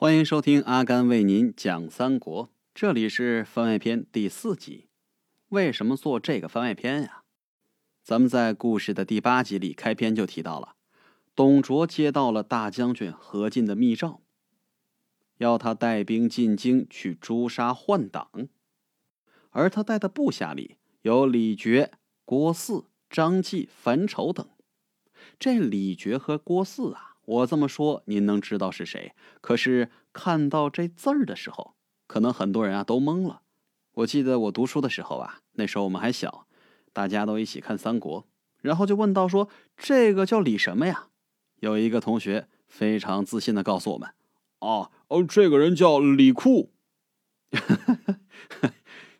欢迎收听阿甘为您讲三国，这里是番外篇第四集。为什么做这个番外篇呀？咱们在故事的第八集里开篇就提到了，董卓接到了大将军何进的密诏，要他带兵进京去诛杀宦党，而他带的部下里有李傕、郭汜、张继、樊稠等。这李傕和郭汜啊。我这么说，您能知道是谁？可是看到这字儿的时候，可能很多人啊都懵了。我记得我读书的时候啊，那时候我们还小，大家都一起看三国，然后就问到说：“这个叫李什么呀？”有一个同学非常自信的告诉我们：“哦哦，这个人叫李库。”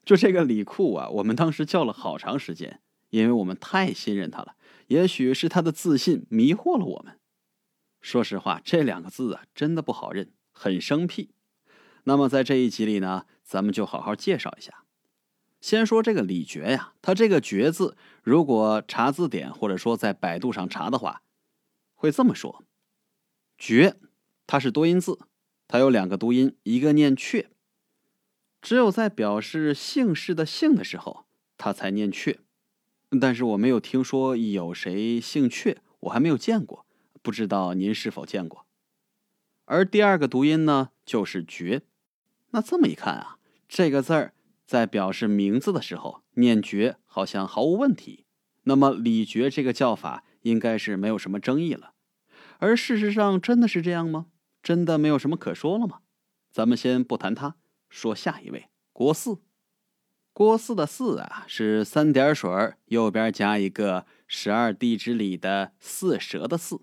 就这个李库啊，我们当时叫了好长时间，因为我们太信任他了。也许是他的自信迷惑了我们。说实话，这两个字啊，真的不好认，很生僻。那么在这一集里呢，咱们就好好介绍一下。先说这个李珏呀，他这个“珏”字，如果查字典或者说在百度上查的话，会这么说：“珏”，它是多音字，它有两个读音，一个念“阙”，只有在表示姓氏的“姓”的时候，它才念“阙”。但是我没有听说有谁姓阙，我还没有见过。不知道您是否见过？而第二个读音呢，就是“绝”。那这么一看啊，这个字儿在表示名字的时候念“绝”，好像毫无问题。那么李绝这个叫法应该是没有什么争议了。而事实上，真的是这样吗？真的没有什么可说了吗？咱们先不谈他，说下一位郭四。郭四的“四”啊，是三点水右边加一个十二地支里的四蛇的“四”。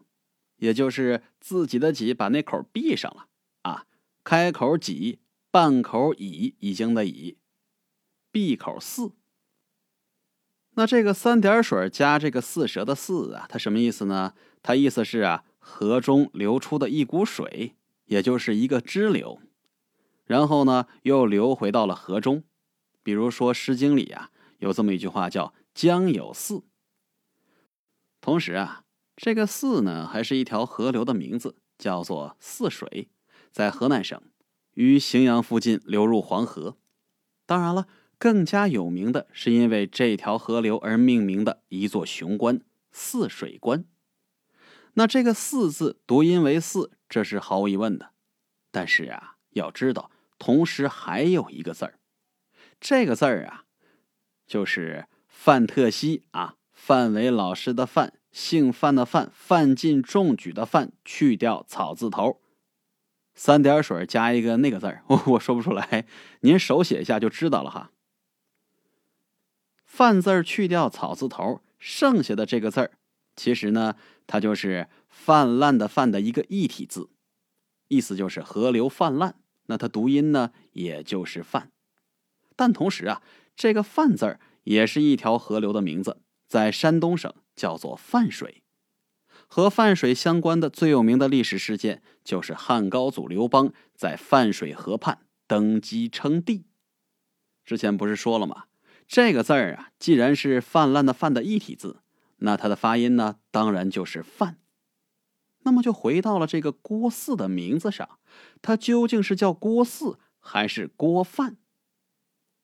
也就是自己的己把那口闭上了啊，开口己，半口乙，已经的乙，闭口四。那这个三点水加这个四蛇的四啊，它什么意思呢？它意思是啊，河中流出的一股水，也就是一个支流，然后呢又流回到了河中。比如说《诗经》里啊有这么一句话叫“江有四”，同时啊。这个泗呢，还是一条河流的名字，叫做泗水，在河南省，于荥阳附近流入黄河。当然了，更加有名的是因为这条河流而命名的一座雄关——泗水关。那这个“泗”字读音为“泗”，这是毫无疑问的。但是啊，要知道，同时还有一个字儿，这个字儿啊，就是范特西啊，范伟老师的范。姓范的范，范进中举的范，去掉草字头，三点水加一个那个字儿，我 我说不出来，您手写一下就知道了哈。范字去掉草字头，剩下的这个字儿，其实呢，它就是泛滥的泛的一个异体字，意思就是河流泛滥。那它读音呢，也就是泛。但同时啊，这个范字儿也是一条河流的名字，在山东省。叫做泛水，和泛水相关的最有名的历史事件，就是汉高祖刘邦在泛水河畔登基称帝。之前不是说了吗？这个字儿啊，既然是泛滥的泛的一体字，那它的发音呢，当然就是泛。那么就回到了这个郭汜的名字上，他究竟是叫郭汜还是郭范？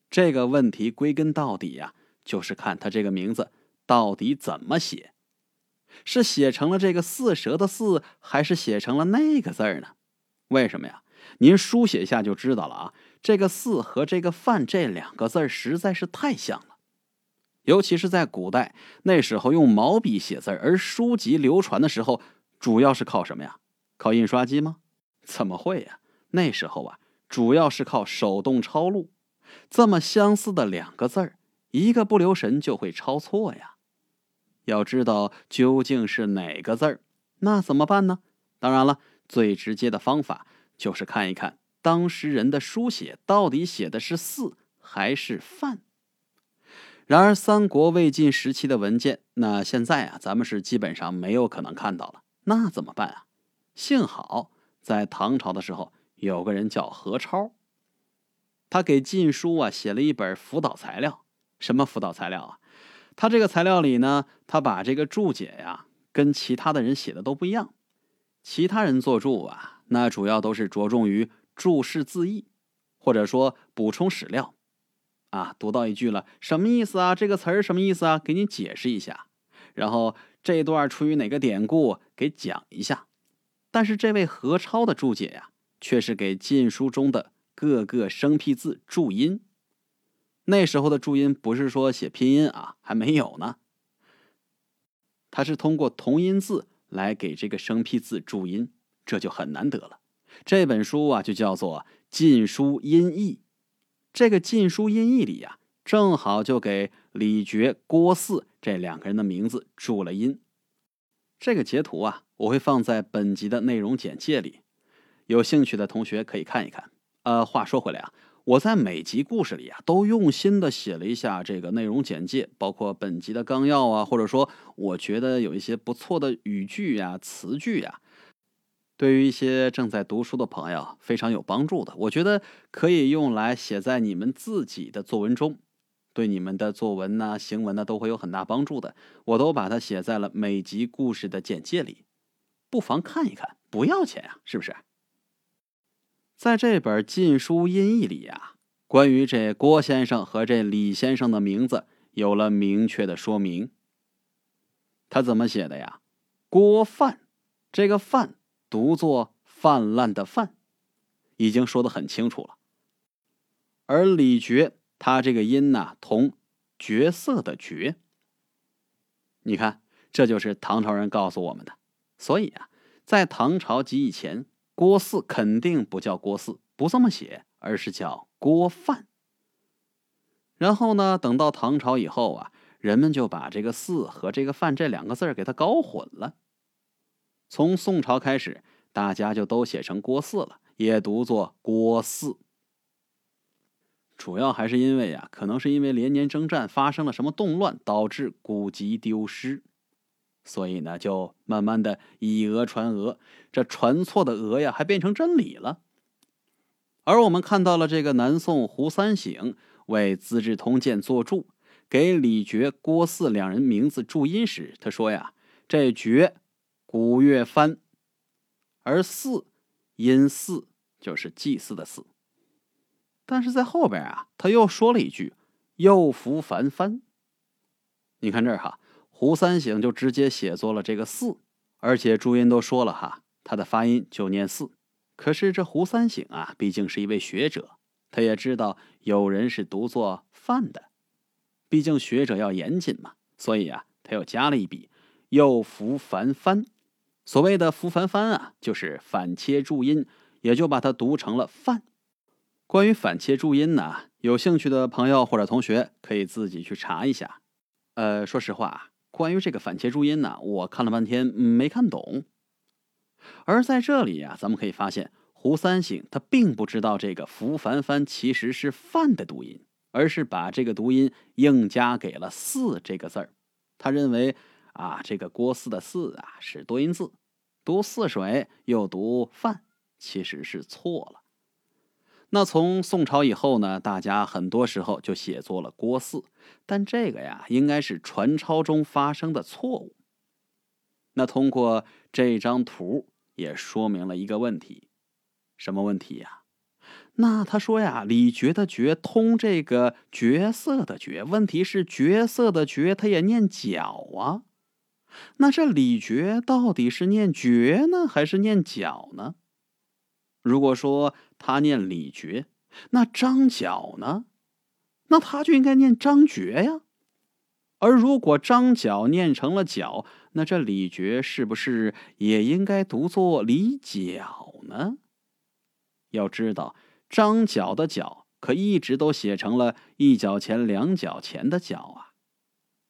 这个问题归根到底呀，就是看他这个名字。到底怎么写？是写成了这个“四蛇”的“四”，还是写成了那个字儿呢？为什么呀？您书写一下就知道了啊。这个“四”和这个“范”这两个字儿实在是太像了，尤其是在古代那时候用毛笔写字儿，而书籍流传的时候主要是靠什么呀？靠印刷机吗？怎么会呀？那时候啊，主要是靠手动抄录。这么相似的两个字儿，一个不留神就会抄错呀。要知道究竟是哪个字儿，那怎么办呢？当然了，最直接的方法就是看一看当时人的书写到底写的是“四”还是“范”。然而，三国魏晋时期的文件，那现在啊，咱们是基本上没有可能看到了。那怎么办啊？幸好在唐朝的时候，有个人叫何超，他给《晋书》啊写了一本辅导材料。什么辅导材料啊？他这个材料里呢，他把这个注解呀，跟其他的人写的都不一样。其他人做注啊，那主要都是着重于注释字义，或者说补充史料。啊，读到一句了，什么意思啊？这个词儿什么意思啊？给你解释一下。然后这段出于哪个典故，给讲一下。但是这位何超的注解呀，却是给晋书中的各个生僻字注音。那时候的注音不是说写拼音啊，还没有呢。他是通过同音字来给这个生僻字注音，这就很难得了。这本书啊，就叫做《晋书音译》。这个《晋书音译》里呀，正好就给李傕、郭汜这两个人的名字注了音。这个截图啊，我会放在本集的内容简介里，有兴趣的同学可以看一看。呃，话说回来啊，我在每集故事里啊，都用心的写了一下这个内容简介，包括本集的纲要啊，或者说我觉得有一些不错的语句呀、词句呀。对于一些正在读书的朋友非常有帮助的，我觉得可以用来写在你们自己的作文中，对你们的作文呐、行文呢都会有很大帮助的。我都把它写在了每集故事的简介里，不妨看一看，不要钱啊，是不是？在这本《晋书音译》里呀，关于这郭先生和这李先生的名字有了明确的说明。他怎么写的呀？郭范，这个范。读作泛滥的泛，已经说的很清楚了。而李傕他这个音呢，同角色的绝。你看，这就是唐朝人告诉我们的。所以啊，在唐朝及以前，郭汜肯定不叫郭汜，不这么写，而是叫郭范。然后呢，等到唐朝以后啊，人们就把这个“汜”和这个“范”这两个字给它搞混了。从宋朝开始，大家就都写成郭汜了，也读作郭汜。主要还是因为呀，可能是因为连年征战发生了什么动乱，导致古籍丢失，所以呢，就慢慢的以讹传讹，这传错的讹呀，还变成真理了。而我们看到了这个南宋胡三省为《资治通鉴》作注，给李傕、郭汜两人名字注音时，他说呀，这傕。古月翻，而祀音祀就是祭祀的祀。但是在后边啊，他又说了一句“又福凡翻”。你看这儿哈，胡三省就直接写作了这个“四”，而且注音都说了哈，他的发音就念“四”。可是这胡三省啊，毕竟是一位学者，他也知道有人是读作“范”的，毕竟学者要严谨嘛，所以啊，他又加了一笔“又福凡翻”。所谓的“福凡翻”啊，就是反切注音，也就把它读成了“范”。关于反切注音呢，有兴趣的朋友或者同学可以自己去查一下。呃，说实话啊，关于这个反切注音呢，我看了半天没看懂。而在这里呀，咱们可以发现，胡三省他并不知道这个“福凡翻”其实是“范”的读音，而是把这个读音硬加给了“四”这个字儿。他认为。啊，这个郭汜的“汜”啊是多音字，读“泗水”又读“范”，其实是错了。那从宋朝以后呢，大家很多时候就写作了郭汜，但这个呀，应该是传抄中发生的错误。那通过这张图也说明了一个问题，什么问题呀？那他说呀，李傕的“傕”通这个角色的“角”，问题是角色的“角”他也念角啊。那这李傕到底是念觉呢，还是念角呢？如果说他念李傕，那张角呢？那他就应该念张觉呀。而如果张角念成了角，那这李傕是不是也应该读作李角呢？要知道，张角的角可一直都写成了一角钱两角钱的角啊。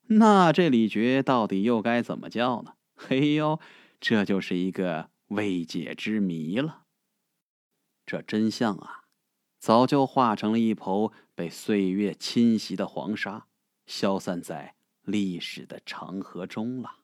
那这李傕到底又该怎么叫呢？嘿呦，这就是一个未解之谜了。这真相啊，早就化成了一抔被岁月侵袭的黄沙，消散在历史的长河中了。